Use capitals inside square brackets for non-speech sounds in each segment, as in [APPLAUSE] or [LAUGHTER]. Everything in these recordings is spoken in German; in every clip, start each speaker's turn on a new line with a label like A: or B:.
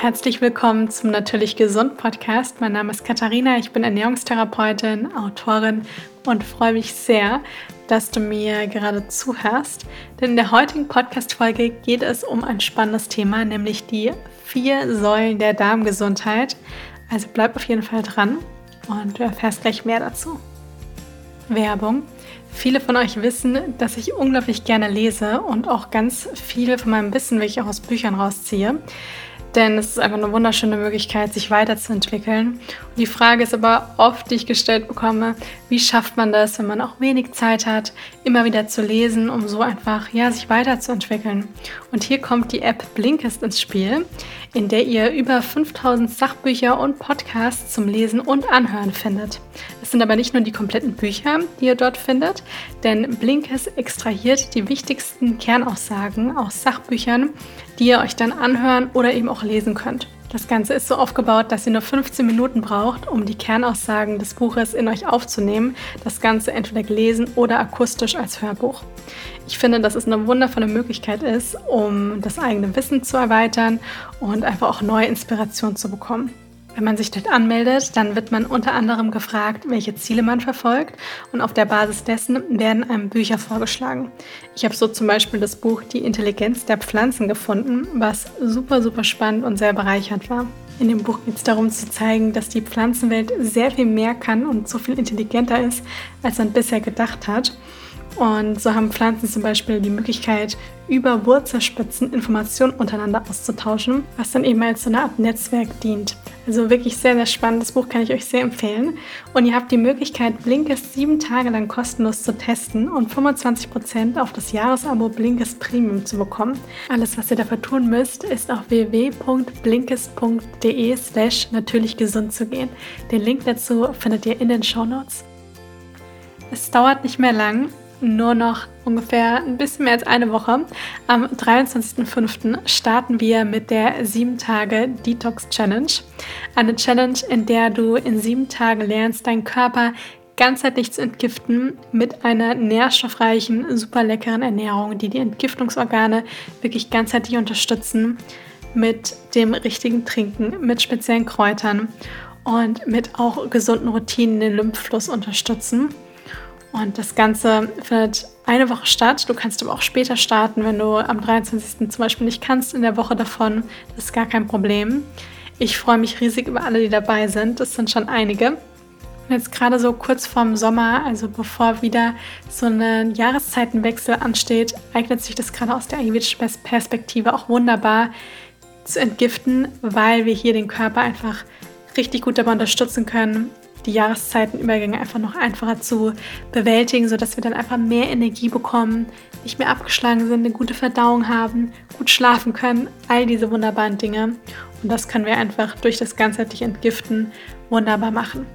A: Herzlich willkommen zum Natürlich Gesund Podcast. Mein Name ist Katharina, ich bin Ernährungstherapeutin, Autorin und freue mich sehr, dass du mir gerade zuhörst. Denn in der heutigen Podcast-Folge geht es um ein spannendes Thema, nämlich die vier Säulen der Darmgesundheit. Also bleib auf jeden Fall dran und du erfährst gleich mehr dazu. Werbung. Viele von euch wissen, dass ich unglaublich gerne lese und auch ganz viel von meinem Wissen wirklich auch aus Büchern rausziehe. Denn es ist einfach eine wunderschöne Möglichkeit, sich weiterzuentwickeln. Und die Frage ist aber oft, die ich gestellt bekomme, wie schafft man das, wenn man auch wenig Zeit hat, immer wieder zu lesen, um so einfach ja, sich weiterzuentwickeln. Und hier kommt die App Blinkist ins Spiel, in der ihr über 5000 Sachbücher und Podcasts zum Lesen und Anhören findet. Es sind aber nicht nur die kompletten Bücher, die ihr dort findet, denn Blinkist extrahiert die wichtigsten Kernaussagen aus Sachbüchern, die ihr euch dann anhören oder eben auch lesen könnt. Das Ganze ist so aufgebaut, dass ihr nur 15 Minuten braucht, um die Kernaussagen des Buches in euch aufzunehmen. Das Ganze entweder gelesen oder akustisch als Hörbuch. Ich finde, dass es eine wundervolle Möglichkeit ist, um das eigene Wissen zu erweitern und einfach auch neue Inspiration zu bekommen. Wenn man sich dort anmeldet, dann wird man unter anderem gefragt, welche Ziele man verfolgt und auf der Basis dessen werden einem Bücher vorgeschlagen. Ich habe so zum Beispiel das Buch Die Intelligenz der Pflanzen gefunden, was super, super spannend und sehr bereichernd war. In dem Buch geht es darum zu zeigen, dass die Pflanzenwelt sehr viel mehr kann und so viel intelligenter ist, als man bisher gedacht hat. Und so haben Pflanzen zum Beispiel die Möglichkeit, über Wurzelspitzen Informationen untereinander auszutauschen, was dann eben als so eine Art Netzwerk dient. Also wirklich sehr, sehr spannend. Das Buch kann ich euch sehr empfehlen. Und ihr habt die Möglichkeit, Blinkist sieben Tage lang kostenlos zu testen und 25% auf das Jahresabo Blinkist Premium zu bekommen. Alles, was ihr dafür tun müsst, ist auf www.blinkist.de slash natürlich gesund zu gehen. Den Link dazu findet ihr in den Show Notes. Es dauert nicht mehr lang nur noch ungefähr ein bisschen mehr als eine Woche. Am 23.05. starten wir mit der 7 Tage Detox Challenge. Eine Challenge, in der du in sieben Tagen lernst, deinen Körper ganzheitlich zu entgiften mit einer nährstoffreichen, super leckeren Ernährung, die die Entgiftungsorgane wirklich ganzheitlich unterstützen, mit dem richtigen Trinken, mit speziellen Kräutern und mit auch gesunden Routinen den Lymphfluss unterstützen. Und das Ganze findet eine Woche statt. Du kannst aber auch später starten, wenn du am 23. zum Beispiel nicht kannst, in der Woche davon. Das ist gar kein Problem. Ich freue mich riesig über alle, die dabei sind. Das sind schon einige. Und jetzt gerade so kurz vorm Sommer, also bevor wieder so ein Jahreszeitenwechsel ansteht, eignet sich das gerade aus der ayurvedischen Perspektive auch wunderbar zu entgiften, weil wir hier den Körper einfach richtig gut dabei unterstützen können, die Jahreszeitenübergänge einfach noch einfacher zu bewältigen, sodass wir dann einfach mehr Energie bekommen, nicht mehr abgeschlagen sind, eine gute Verdauung haben, gut schlafen können, all diese wunderbaren Dinge. Und das können wir einfach durch das ganzheitliche Entgiften wunderbar machen.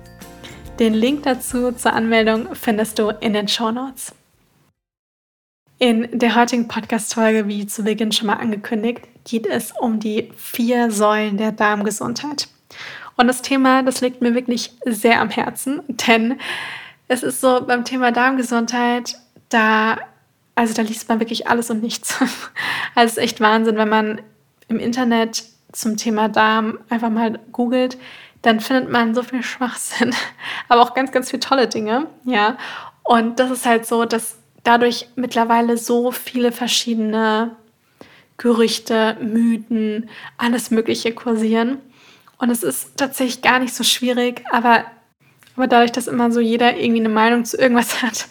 A: Den Link dazu zur Anmeldung findest du in den Show Notes. In der heutigen Podcast-Folge, wie zu Beginn schon mal angekündigt, geht es um die vier Säulen der Darmgesundheit. Und das Thema, das liegt mir wirklich sehr am Herzen, denn es ist so beim Thema Darmgesundheit, da, also da liest man wirklich alles und nichts. [LAUGHS] Also es ist echt Wahnsinn, wenn man im Internet zum Thema Darm einfach mal googelt, dann findet man so viel Schwachsinn, [LAUGHS] aber auch ganz, ganz viele tolle Dinge, ja. Und das ist halt so, dass dadurch mittlerweile so viele verschiedene Gerüchte, Mythen, alles Mögliche kursieren. Und es ist tatsächlich gar nicht so schwierig, aber, aber dadurch, dass immer so jeder irgendwie eine Meinung zu irgendwas [LAUGHS] hat,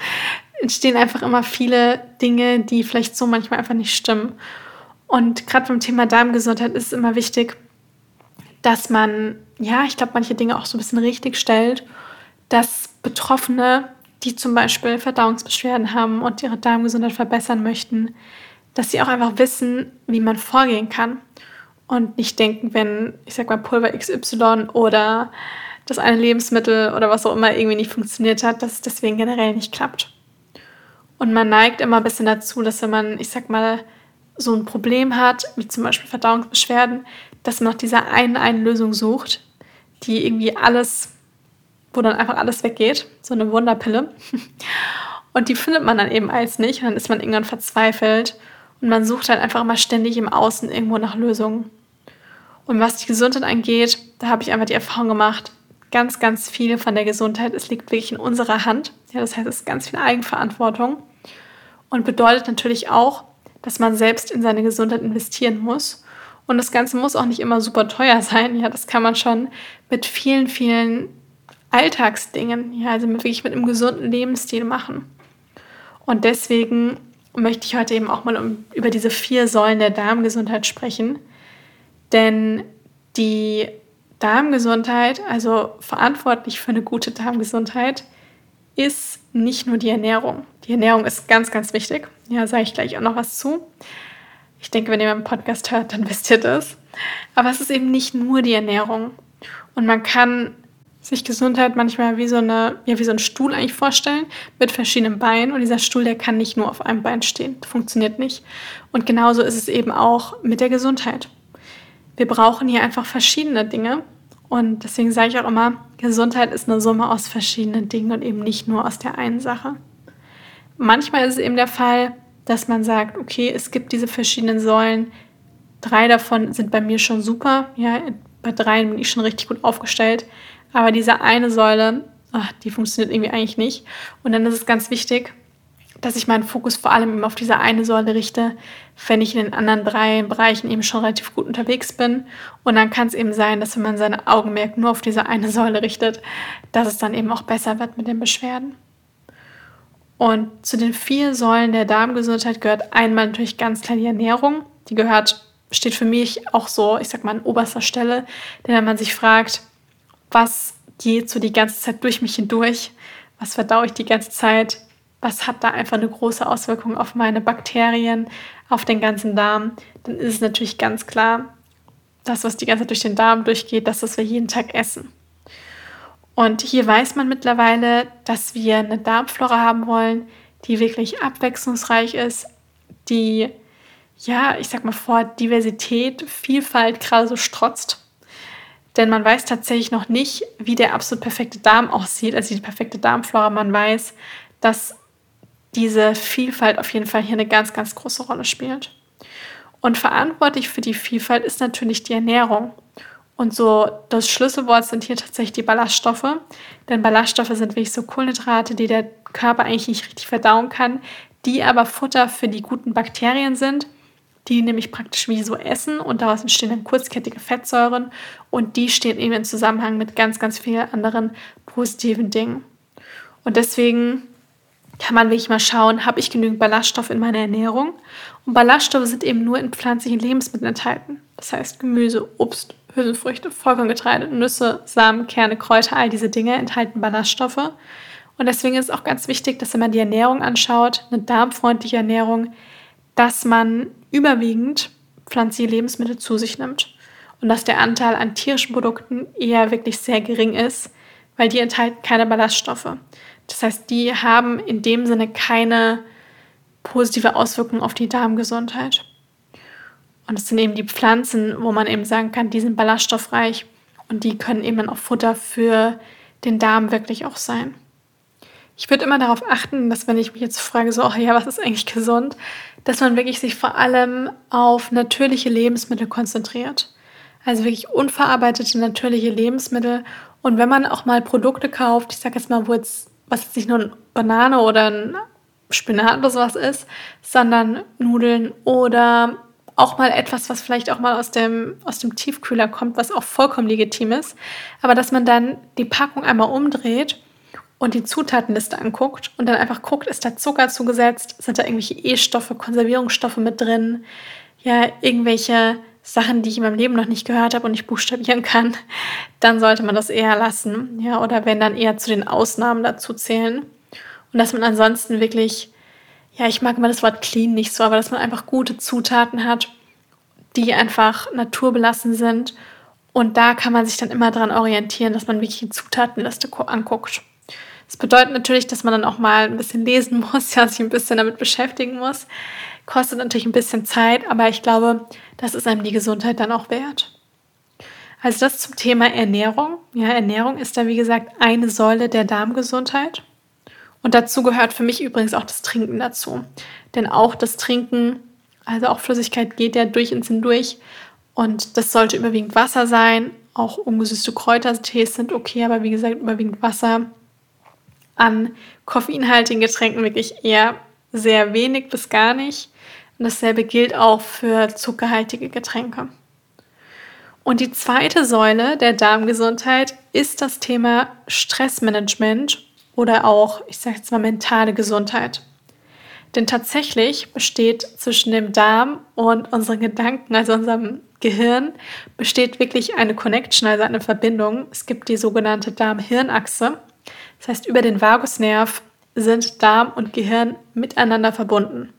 A: entstehen einfach immer viele Dinge, die vielleicht so manchmal einfach nicht stimmen. Und gerade beim Thema Darmgesundheit ist es immer wichtig, dass man, ja, ich glaube, manche Dinge auch so ein bisschen richtig stellt, dass Betroffene, die zum Beispiel Verdauungsbeschwerden haben und ihre Darmgesundheit verbessern möchten, dass sie auch einfach wissen, wie man vorgehen kann und nicht denken, wenn, ich sag mal, Pulver XY oder das eine Lebensmittel oder was auch immer irgendwie nicht funktioniert hat, dass es deswegen generell nicht klappt. Und man neigt immer ein bisschen dazu, dass wenn man, ich sag mal, so ein Problem hat, wie zum Beispiel Verdauungsbeschwerden, dass man nach dieser einen, einen Lösung sucht, die irgendwie alles, wo dann einfach alles weggeht, so eine Wunderpille. [LAUGHS] Und die findet man dann eben als nicht und dann ist man irgendwann verzweifelt und man sucht halt einfach immer ständig im Außen irgendwo nach Lösungen. Und was die Gesundheit angeht, da habe ich einfach die Erfahrung gemacht, ganz, ganz viel von der Gesundheit, es liegt wirklich in unserer Hand. Ja, das heißt, es ist ganz viel Eigenverantwortung und bedeutet natürlich auch, dass man selbst in seine Gesundheit investieren muss. Und das Ganze muss auch nicht immer super teuer sein. Ja, das kann man schon mit vielen, vielen Alltagsdingen, ja, also wirklich mit einem gesunden Lebensstil machen. Und deswegen möchte ich heute eben auch mal um, über diese vier Säulen der Darmgesundheit sprechen. Denn die Darmgesundheit, also verantwortlich für eine gute Darmgesundheit, ist nicht nur die Ernährung. Die Ernährung ist ganz, ganz wichtig. Ja, sage ich gleich auch noch was zu. Ich denke, wenn ihr meinen Podcast hört, dann [LAUGHS] wisst ihr das. Aber es ist eben nicht nur die Ernährung. Und man kann sich Gesundheit manchmal wie so, eine, ja, wie so ein Stuhl eigentlich vorstellen, mit verschiedenen Beinen. Und dieser Stuhl, der kann nicht nur auf einem Bein stehen. Das funktioniert nicht. Und genauso ist es eben auch mit der Gesundheit. Wir brauchen hier einfach verschiedene Dinge. Und deswegen sage ich auch immer, Gesundheit ist eine Summe aus verschiedenen Dingen und eben nicht nur aus der einen Sache. Manchmal ist es eben der Fall, dass man sagt, okay, es gibt diese verschiedenen Säulen. Drei davon sind bei mir schon super. Ja, bei dreien bin ich schon richtig gut aufgestellt. Aber diese eine Säule, ach, die funktioniert irgendwie eigentlich nicht. Und dann ist es ganz wichtig, dass ich meinen Fokus vor allem eben auf diese eine Säule richte, wenn ich in den anderen drei Bereichen eben schon relativ gut unterwegs bin. Und dann kann es eben sein, dass wenn man seine Augenmerk nur auf diese eine Säule richtet, dass es dann eben auch besser wird mit den Beschwerden. Und zu den vier Säulen der Darmgesundheit gehört einmal natürlich ganz klar die Ernährung. Die gehört, steht für mich auch so, ich sag mal, an oberster Stelle. Denn wenn man sich fragt, was geht so die ganze Zeit durch mich hindurch, was verdaue ich die ganze Zeit, was hat da einfach eine große Auswirkung auf meine Bakterien, auf den ganzen Darm, dann ist es natürlich ganz klar, das, was die ganze Zeit durch den Darm durchgeht, das, was wir jeden Tag essen. Und hier weiß man mittlerweile, dass wir eine Darmflora haben wollen, die wirklich abwechslungsreich ist, die, ja, ich sag mal vor Diversität, Vielfalt gerade so strotzt. Denn man weiß tatsächlich noch nicht, wie der absolut perfekte Darm aussieht, also die perfekte Darmflora. Man weiß, dass diese Vielfalt auf jeden Fall hier eine ganz, ganz große Rolle spielt. Und verantwortlich für die Vielfalt ist natürlich die Ernährung. Und so das Schlüsselwort sind hier tatsächlich die Ballaststoffe. Denn Ballaststoffe sind wirklich so Kohlenhydrate, die der Körper eigentlich nicht richtig verdauen kann, die aber Futter für die guten Bakterien sind, die nämlich praktisch wie so essen und daraus entstehen dann kurzkettige Fettsäuren und die stehen eben im Zusammenhang mit ganz, ganz vielen anderen positiven Dingen. Und deswegen kann man wirklich mal schauen, habe ich genügend Ballaststoffe in meiner Ernährung? Und Ballaststoffe sind eben nur in pflanzlichen Lebensmitteln enthalten. Das heißt Gemüse, Obst, Hülsenfrüchte, Vollkorngetreide, Nüsse, Samen, Kerne, Kräuter, all diese Dinge enthalten Ballaststoffe. Und deswegen ist es auch ganz wichtig, dass wenn man die Ernährung anschaut, eine darmfreundliche Ernährung, dass man überwiegend pflanzliche Lebensmittel zu sich nimmt. Und dass der Anteil an tierischen Produkten eher wirklich sehr gering ist, weil die enthalten keine Ballaststoffe. Das heißt, die haben in dem Sinne keine positive Auswirkung auf die Darmgesundheit. Und es sind eben die Pflanzen, wo man eben sagen kann, die sind ballaststoffreich und die können eben auch Futter für den Darm wirklich auch sein. Ich würde immer darauf achten, dass wenn ich mich jetzt frage, so, oh ja, was ist eigentlich gesund, dass man wirklich sich vor allem auf natürliche Lebensmittel konzentriert. Also wirklich unverarbeitete natürliche Lebensmittel. Und wenn man auch mal Produkte kauft, ich sage jetzt mal, wo jetzt was jetzt nicht nur eine Banane oder ein Spinat oder sowas ist, sondern Nudeln oder auch mal etwas, was vielleicht auch mal aus dem, aus dem Tiefkühler kommt, was auch vollkommen legitim ist. Aber dass man dann die Packung einmal umdreht und die Zutatenliste anguckt und dann einfach guckt, ist da Zucker zugesetzt, sind da irgendwelche E-Stoffe, Konservierungsstoffe mit drin, ja, irgendwelche Sachen, die ich in meinem Leben noch nicht gehört habe und nicht buchstabieren kann, dann sollte man das eher lassen. Ja, oder wenn dann eher zu den Ausnahmen dazu zählen. Und dass man ansonsten wirklich, ja, ich mag immer das Wort clean nicht so, aber dass man einfach gute Zutaten hat, die einfach naturbelassen sind. Und da kann man sich dann immer dran orientieren, dass man wirklich die Zutatenliste anguckt. Das bedeutet natürlich, dass man dann auch mal ein bisschen lesen [LAUGHS] muss, ja, sich ein bisschen damit beschäftigen muss. Kostet natürlich ein bisschen Zeit, aber ich glaube, das ist einem die Gesundheit dann auch wert. Also das zum Thema Ernährung. Ja, Ernährung ist da wie gesagt eine Säule der Darmgesundheit. Und dazu gehört für mich übrigens auch das Trinken dazu. Denn auch das Trinken, also auch Flüssigkeit geht ja durch ins Hindurch Und das sollte überwiegend Wasser sein. Auch ungesüßte Kräutertees sind okay, aber wie gesagt, überwiegend Wasser. An koffeinhaltigen Getränken wirklich eher sehr wenig bis gar nicht. Und dasselbe gilt auch für zuckerhaltige Getränke. Und die zweite Säule der Darmgesundheit ist das Thema Stressmanagement oder auch, ich sage jetzt mal, mentale Gesundheit. Denn tatsächlich besteht zwischen dem Darm und unseren Gedanken, also unserem Gehirn, besteht wirklich eine Connection, also eine Verbindung. Es gibt die sogenannte Darm-Hirn-Achse. Das heißt, über den Vagusnerv sind Darm und Gehirn miteinander verbunden.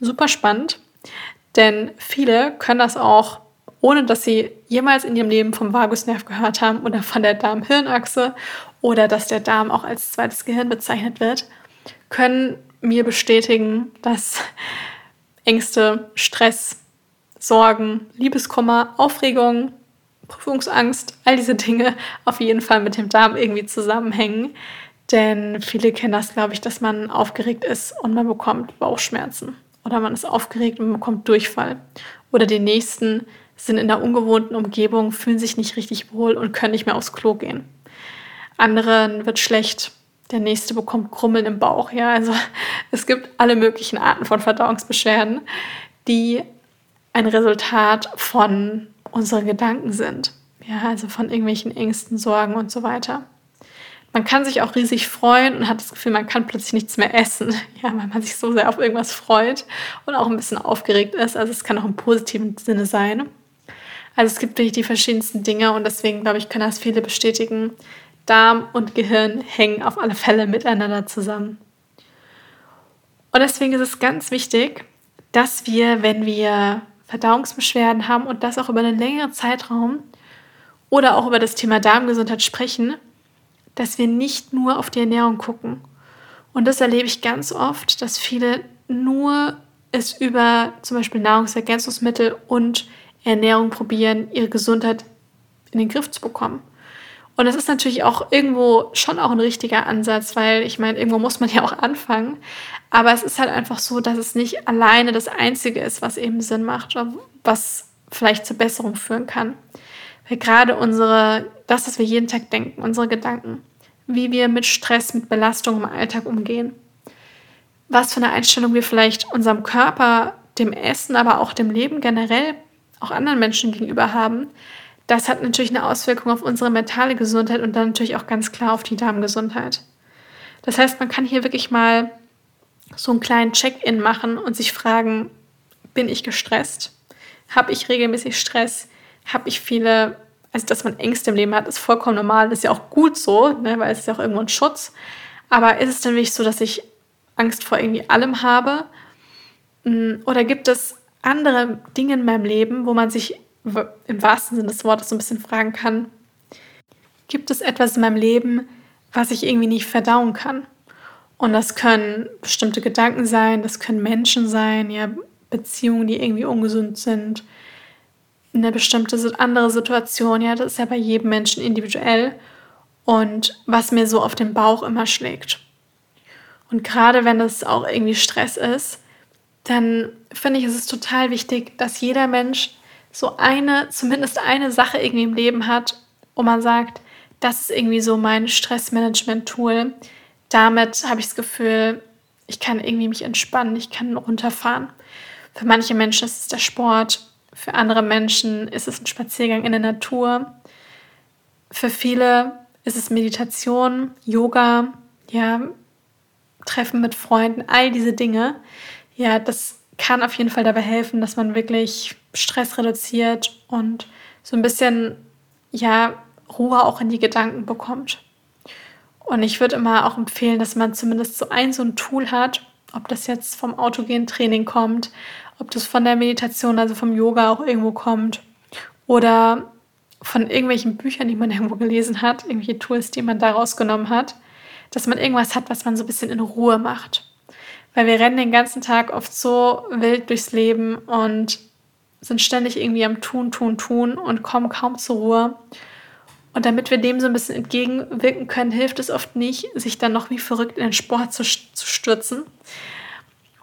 A: Super spannend, denn viele können das auch, ohne dass sie jemals in ihrem Leben vom Vagusnerv gehört haben oder von der Darm-Hirn-Achse oder dass der Darm auch als zweites Gehirn bezeichnet wird, können mir bestätigen, dass Ängste, Stress, Sorgen, Liebeskummer, Aufregung, Prüfungsangst, all diese Dinge auf jeden Fall mit dem Darm irgendwie zusammenhängen. Denn viele kennen das, glaube ich, dass man aufgeregt ist und man bekommt Bauchschmerzen. Oder man ist aufgeregt und man bekommt Durchfall. Oder die nächsten sind in einer ungewohnten Umgebung, fühlen sich nicht richtig wohl und können nicht mehr aufs Klo gehen. Anderen wird schlecht, der nächste bekommt Krummeln im Bauch. Ja, also [LAUGHS] es gibt alle möglichen Arten von Verdauungsbeschwerden, die ein Resultat von unseren Gedanken sind. Ja, also von irgendwelchen Ängsten, Sorgen und so weiter. Man kann sich auch riesig freuen und hat das Gefühl, man kann plötzlich nichts mehr essen, [LAUGHS] ja, weil man sich so sehr auf irgendwas freut und auch ein bisschen aufgeregt ist. Also es kann auch im positiven Sinne sein. Also es gibt wirklich die verschiedensten Dinge und deswegen glaube ich, können das viele bestätigen, Darm und Gehirn hängen auf alle Fälle miteinander zusammen. Und deswegen ist es ganz wichtig, dass wir, wenn wir Verdauungsbeschwerden haben und das auch über einen längeren Zeitraum oder auch über das Thema Darmgesundheit sprechen, dass wir nicht nur auf die Ernährung gucken. Und das erlebe ich ganz oft, dass viele nur es über zum Beispiel Nahrungsergänzungsmittel und Ernährung probieren, ihre Gesundheit in den Griff zu bekommen. Und das ist natürlich auch irgendwo schon auch ein richtiger Ansatz, weil ich meine, irgendwo muss man [LAUGHS] ja auch anfangen. Aber es ist halt einfach so, dass es nicht alleine das Einzige ist, was eben Sinn macht, was vielleicht zur Besserung führen kann. Weil gerade unsere, das, was wir jeden Tag denken, unsere Gedanken, wie wir mit Stress, mit Belastung im Alltag umgehen, was für eine Einstellung wir vielleicht unserem Körper, dem Essen, aber auch dem Leben generell, auch anderen Menschen gegenüber haben, das hat natürlich eine Auswirkung auf unsere mentale Gesundheit und dann natürlich auch ganz klar auf die Darmgesundheit. Das heißt, man kann hier wirklich mal so einen kleinen Check-in machen und sich fragen, bin ich gestresst? Habe ich regelmäßig Stress? Habe ich viele, also dass man Ängste im Leben hat, ist vollkommen normal, das ist ja auch gut so, ne, weil es ist ja auch irgendwo ein Schutz. Aber ist es denn wirklich so, dass ich Angst vor irgendwie allem habe? Hm, oder gibt es andere Dinge in meinem Leben, wo man sich im wahrsten Sinne des Wortes so ein bisschen fragen kann, gibt es etwas in meinem Leben, was ich irgendwie nicht verdauen kann? Und das können bestimmte Gedanken sein, das können Menschen sein, ja, Beziehungen, die irgendwie ungesund sind, eine bestimmte andere Situation, ja, das ist ja bei jedem Menschen individuell und was mir so auf den Bauch immer schlägt. Und gerade wenn das auch irgendwie Stress ist, dann finde ich, ist es total wichtig, dass jeder Mensch so eine, zumindest eine Sache irgendwie im Leben hat, wo man sagt, das ist irgendwie so mein Stressmanagement-Tool. Damit habe ich das Gefühl, ich kann irgendwie mich entspannen, ich kann runterfahren. Für manche Menschen ist es der Sport, für andere Menschen ist es ein Spaziergang in der Natur. Für viele ist es Meditation, Yoga, ja, Treffen mit Freunden, all diese Dinge. Ja, das kann auf jeden Fall dabei helfen, dass man wirklich Stress reduziert und so ein bisschen, ja, Ruhe auch in die Gedanken bekommt. Und ich würde immer auch empfehlen, dass man zumindest so ein, so ein Tool hat, ob das jetzt vom autogenen Training kommt, ob das von der Meditation, also vom Yoga auch irgendwo kommt oder von irgendwelchen Büchern, die man [LAUGHS] irgendwo gelesen hat, irgendwelche Tools, die man da rausgenommen hat, dass man irgendwas hat, was man so ein bisschen in Ruhe macht. Weil wir rennen den ganzen Tag oft so wild durchs Leben und sind ständig irgendwie am Tun, Tun, Tun und kommen kaum zur Ruhe. Und damit wir dem so ein bisschen entgegenwirken können, hilft es oft nicht, sich dann noch wie verrückt in den Sport zu, zu stürzen.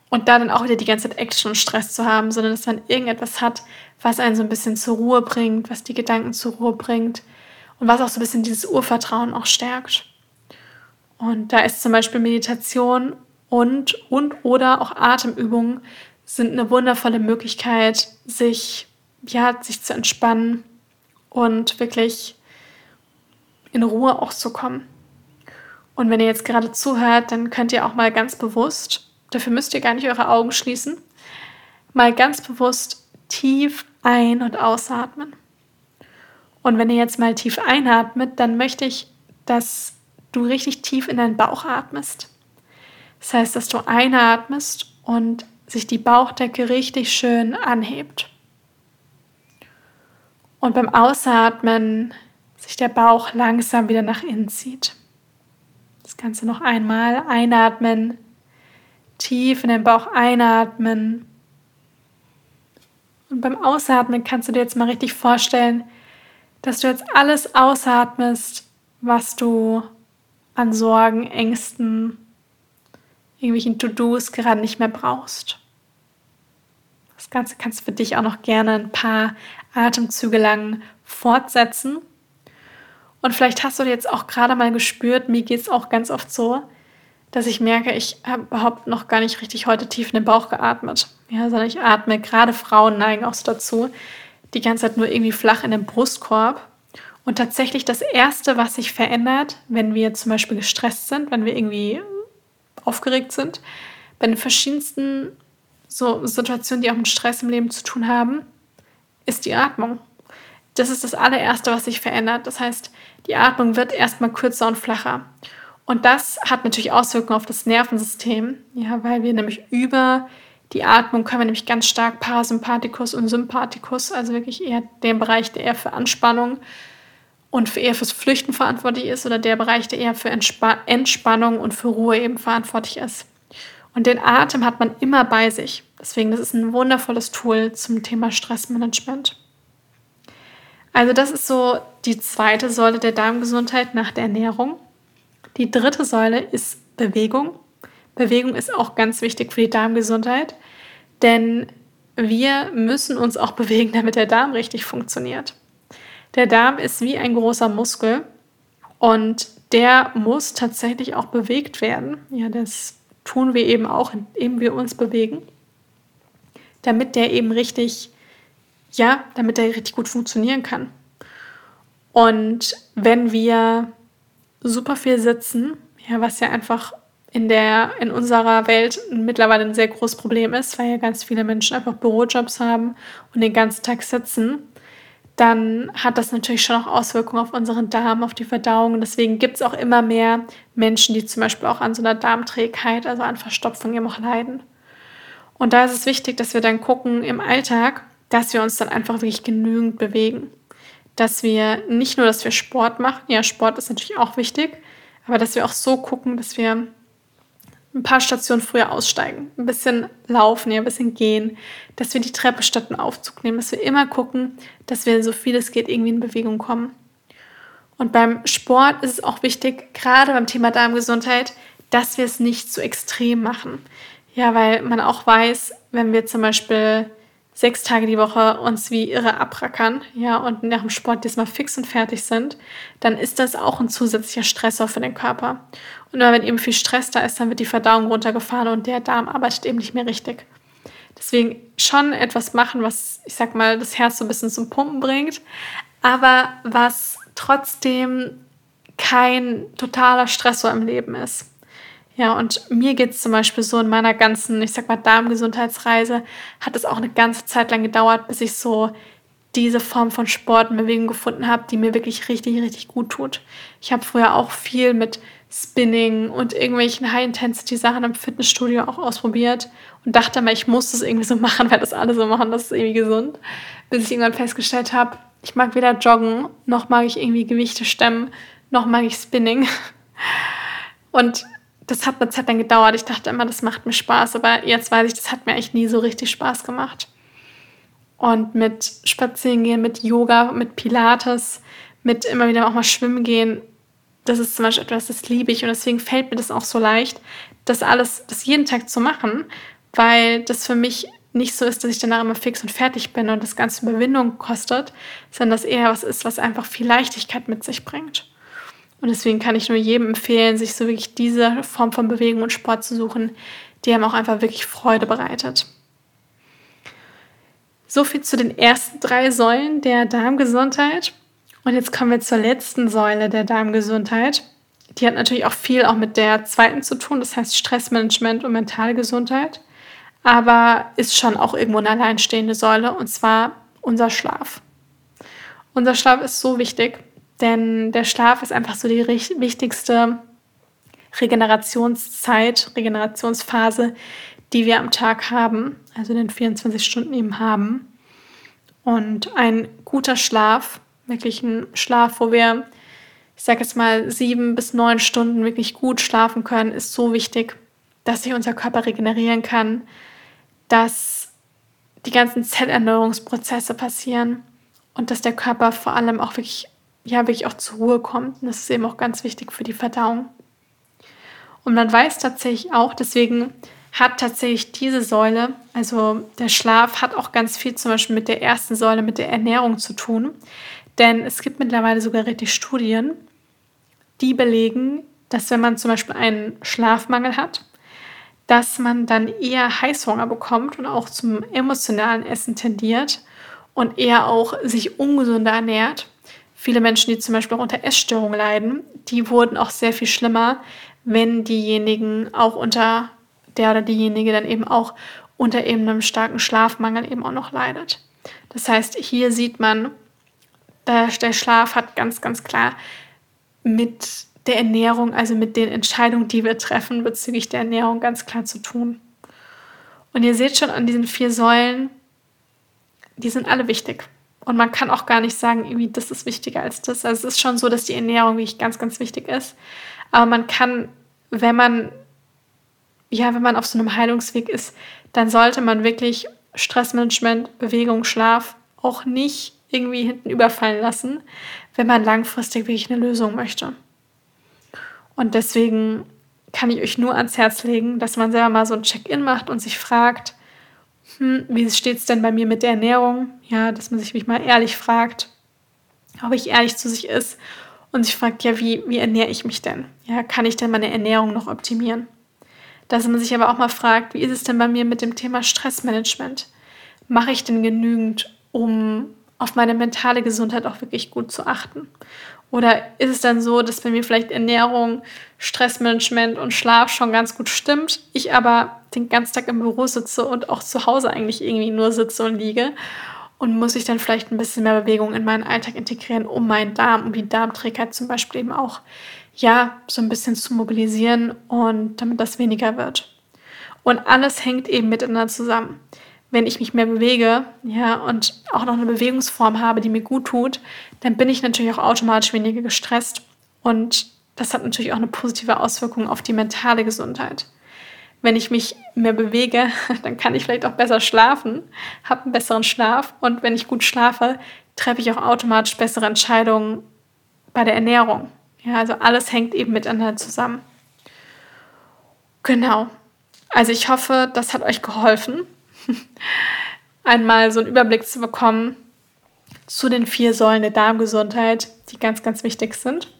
A: und da dann auch wieder die ganze Zeit Action und Stress zu haben, sondern dass man irgendetwas hat, was einen so ein bisschen zur Ruhe bringt, was die Gedanken zur Ruhe bringt und was auch so ein bisschen dieses Urvertrauen auch stärkt. Und da ist zum Beispiel Meditation und, und oder auch Atemübungen sind eine wundervolle Möglichkeit, sich, ja, sich zu entspannen und wirklich in Ruhe auch zu kommen. Und wenn ihr jetzt gerade zuhört, dann könnt ihr auch mal ganz bewusst, dafür müsst ihr gar nicht eure Augen schließen, mal ganz bewusst tief ein- und ausatmen. Und wenn ihr jetzt mal tief einatmet, dann möchte ich, dass du richtig tief in deinen Bauch atmest. Das heißt, dass du einatmest und sich die Bauchdecke richtig schön anhebt. Und beim Ausatmen sich der Bauch langsam wieder nach innen zieht. Das Ganze noch einmal einatmen, tief in den Bauch einatmen. Und beim Ausatmen kannst du dir jetzt mal richtig vorstellen, dass du jetzt alles ausatmest, was du an Sorgen, Ängsten, irgendwelchen To-Dos gerade nicht mehr brauchst. Das Ganze kannst du für dich auch noch gerne ein paar Atemzüge lang fortsetzen. Und vielleicht hast du jetzt auch gerade mal gespürt, mir geht es auch ganz oft so, dass ich merke, ich habe überhaupt noch gar nicht richtig heute tief in den Bauch geatmet. Ja, sondern ich atme, gerade Frauen neigen auch so dazu, die ganze Zeit nur irgendwie flach in den Brustkorb. Und tatsächlich das Erste, was sich verändert, wenn wir zum Beispiel gestresst sind, wenn wir irgendwie aufgeregt sind, bei den verschiedensten so Situationen, die auch mit Stress im Leben zu tun haben, ist die Atmung. Das ist das allererste, was sich verändert. Das heißt, die Atmung wird erstmal kürzer und flacher. Und das hat natürlich Auswirkungen auf das Nervensystem, ja, weil wir nämlich über die Atmung können wir nämlich ganz stark Parasympathikus und Sympathikus, also wirklich eher den Bereich, der eher für Anspannung und für eher fürs Flüchten verantwortlich ist oder der Bereich, der eher für Entspa Entspannung und für Ruhe eben verantwortlich ist. Und den Atem hat man immer bei sich. Deswegen, das ist ein wundervolles Tool zum Thema Stressmanagement. Also das ist so die zweite Säule der Darmgesundheit nach der Ernährung. Die dritte Säule ist Bewegung. Bewegung ist auch ganz wichtig für die Darmgesundheit, denn wir müssen uns auch [LAUGHS] bewegen, damit der Darm richtig funktioniert. Der Darm ist wie ein großer Muskel und der muss tatsächlich auch bewegt werden. Ja, das tun wir eben auch, indem wir uns bewegen, damit der eben richtig, ja, damit der richtig gut funktionieren kann. Und wenn wir super viel sitzen, ja, was ja einfach in, der, in unserer Welt mittlerweile ein sehr großes Problem ist, weil ja ganz viele Menschen einfach Bürojobs haben und den ganzen Tag sitzen, dann hat das natürlich schon auch Auswirkungen auf unseren Darm, auf die Verdauung. Und deswegen gibt es auch immer mehr Menschen, die zum Beispiel auch an so einer Darmträgheit, also an Verstopfung eben auch leiden. Und da ist es wichtig, dass wir dann gucken im Alltag, dass wir uns dann einfach wirklich genügend bewegen. Dass wir nicht nur, dass wir Sport machen, ja, Sport ist natürlich auch wichtig, aber dass wir auch so gucken, dass wir ein paar Stationen früher aussteigen, ein bisschen laufen, ja, ein bisschen gehen, dass wir die Treppe statt einen Aufzug nehmen, dass wir immer gucken, dass wir so viel es geht irgendwie in Bewegung kommen. Und beim Sport ist es auch wichtig, gerade beim Thema Darmgesundheit, dass wir es nicht zu extrem machen. Ja, weil man auch weiß, wenn wir zum Beispiel sechs Tage die Woche uns wie irre abrackern, ja, und nach dem Sport diesmal fix und fertig sind, dann ist das auch ein zusätzlicher Stressor für den Körper. Und wenn eben viel Stress da ist, dann wird die Verdauung runtergefahren und der Darm arbeitet eben nicht mehr richtig. Deswegen schon etwas machen, was, ich sag mal, das Herz so ein bisschen zum Pumpen bringt, aber was trotzdem kein totaler Stressor im Leben ist. Ja, und mir geht es zum Beispiel so in meiner ganzen, ich sag mal, Darmgesundheitsreise, hat es auch eine ganze Zeit lang gedauert, bis ich so diese Form von Sport und Bewegung gefunden habe, die mir wirklich richtig, richtig gut tut. Ich habe früher auch viel mit Spinning und irgendwelchen High-Intensity-Sachen im Fitnessstudio auch ausprobiert und dachte mal, ich muss das irgendwie so [LAUGHS] machen, weil das alle so machen, das ist irgendwie gesund. Bis ich irgendwann festgestellt habe, ich mag weder joggen, noch mag ich irgendwie Gewichte stemmen, noch mag ich Spinning. [LAUGHS] Und das hat eine Zeit lang gedauert. Ich dachte immer, das macht mir Spaß, aber jetzt weiß ich, das hat mir eigentlich nie so richtig Spaß gemacht. Und mit Spazierengehen, mit Yoga, mit Pilates, mit immer wieder auch mal schwimmen gehen, das ist zum Beispiel etwas, das liebe ich und deswegen fällt mir das auch so leicht, das alles, das jeden Tag zu machen, weil das für mich nicht so ist, dass ich danach immer fix und fertig bin und das Ganze Überwindung kostet, sondern dass eher was ist, was einfach viel Leichtigkeit mit sich bringt. Und deswegen kann ich nur jedem empfehlen, sich so wirklich diese Form von Bewegung und Sport zu suchen, die einem auch einfach wirklich Freude bereitet. So viel zu den ersten drei Säulen der Darmgesundheit. Und jetzt kommen wir zur letzten Säule der Darmgesundheit. Die hat natürlich auch viel auch mit der zweiten zu tun, das heißt Stressmanagement und mentale Gesundheit. Aber ist schon auch irgendwo eine alleinstehende Säule und zwar unser Schlaf. Unser Schlaf ist so wichtig, denn der Schlaf ist einfach so die wichtigste Regenerationszeit, Regenerationsphase, die wir am Tag haben, also in den 24 Stunden eben haben. Und ein guter Schlaf, wirklich ein Schlaf, wo wir, ich sage jetzt mal, sieben bis neun Stunden wirklich gut schlafen können, ist so wichtig, dass sich unser Körper regenerieren kann, dass die ganzen Zellerneuerungsprozesse passieren und dass der Körper vor allem auch wirklich, ja, wirklich auch zur Ruhe kommt. Und das ist eben auch ganz wichtig für die Verdauung. Und man weiß tatsächlich auch, deswegen hat tatsächlich diese Säule, also der Schlaf, hat auch ganz viel zum Beispiel mit der ersten Säule, mit der Ernährung zu tun. Denn es gibt mittlerweile sogar richtig Studien, die belegen, dass wenn man zum Beispiel einen Schlafmangel hat, dass man dann eher Heißhunger bekommt und auch zum emotionalen Essen tendiert und eher auch sich ungesünder ernährt. Viele Menschen, die zum Beispiel auch unter Essstörungen leiden, die wurden auch sehr viel schlimmer, wenn diejenigen auch unter der oder diejenige dann eben auch unter eben einem starken Schlafmangel eben auch noch leidet. Das heißt, hier sieht man, der, der Schlaf hat ganz, ganz klar mit der Ernährung, also mit den Entscheidungen, die wir treffen bezüglich der Ernährung, ganz klar zu tun. Und ihr seht schon an diesen vier Säulen, die sind alle wichtig. Und man kann auch gar nicht sagen, irgendwie, das ist wichtiger als das. Also es ist schon so, dass die Ernährung wirklich ganz, ganz wichtig ist. Aber man kann, wenn man ja, wenn man auf so einem Heilungsweg ist, dann sollte man wirklich Stressmanagement, Bewegung, Schlaf auch nicht irgendwie hinten überfallen lassen, wenn man langfristig wirklich eine Lösung möchte. Und deswegen kann ich euch nur ans Herz legen, dass man selber mal so ein Check-in macht und sich fragt, hm, wie steht es denn bei mir mit der Ernährung? Ja, dass man sich mich mal ehrlich fragt, ob ich ehrlich zu sich ist und sich fragt, ja, wie, wie ernähre ich mich denn? Ja, kann ich denn meine Ernährung noch optimieren? dass man sich aber auch mal fragt, wie ist es denn bei mir mit dem Thema Stressmanagement? Mache ich denn genügend, um auf meine mentale Gesundheit auch wirklich gut zu achten? Oder ist es dann so, dass bei mir vielleicht Ernährung, Stressmanagement und Schlaf schon ganz gut stimmt, ich aber den ganzen Tag im Büro sitze und auch zu Hause eigentlich irgendwie nur sitze und liege? Und muss ich dann vielleicht ein bisschen mehr Bewegung in meinen Alltag integrieren, um meinen Darm, um die Darmträgheit zum Beispiel eben auch ja, so ein bisschen zu mobilisieren und damit das weniger wird. Und alles hängt eben miteinander zusammen. Wenn ich mich mehr bewege, ja, und auch noch eine Bewegungsform habe, die mir gut tut, dann bin ich natürlich auch automatisch weniger gestresst. Und das hat natürlich auch eine positive Auswirkung auf die mentale Gesundheit. Wenn ich mich mehr bewege, [LAUGHS] dann kann ich vielleicht auch besser schlafen, habe einen besseren Schlaf. Und wenn ich gut schlafe, treffe ich auch automatisch bessere Entscheidungen bei der Ernährung. Ja, also alles hängt eben miteinander zusammen. Genau. Also ich hoffe, das hat euch geholfen, [LAUGHS] einmal so einen Überblick zu bekommen zu den vier Säulen der Darmgesundheit, die ganz, ganz wichtig sind.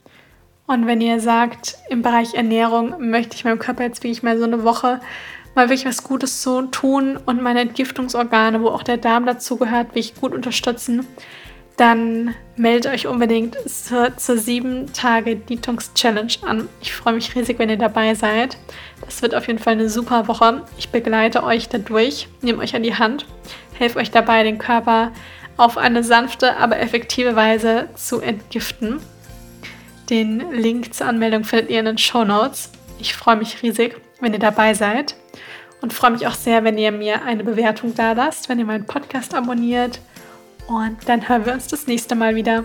A: Und wenn ihr sagt, im Bereich Ernährung möchte ich meinem Körper jetzt wirklich mal so eine Woche mal wirklich was Gutes zu tun und meine Entgiftungsorgane, wo auch der Darm dazugehört, wirklich gut unterstützen, dann meldet euch unbedingt zur, zur 7 Tage Detox Challenge an. Ich freue mich riesig, wenn ihr dabei seid. Das wird auf jeden Fall eine super Woche. Ich begleite euch dadurch, nehme euch an die Hand, helfe euch dabei, den Körper auf eine sanfte, aber effektive Weise zu entgiften. Den Link zur Anmeldung findet ihr in den Show Notes. Ich freue mich riesig, wenn ihr dabei seid und freue mich auch sehr, wenn ihr mir eine Bewertung da lasst, wenn ihr meinen Podcast abonniert und dann hören wir uns das nächste Mal wieder.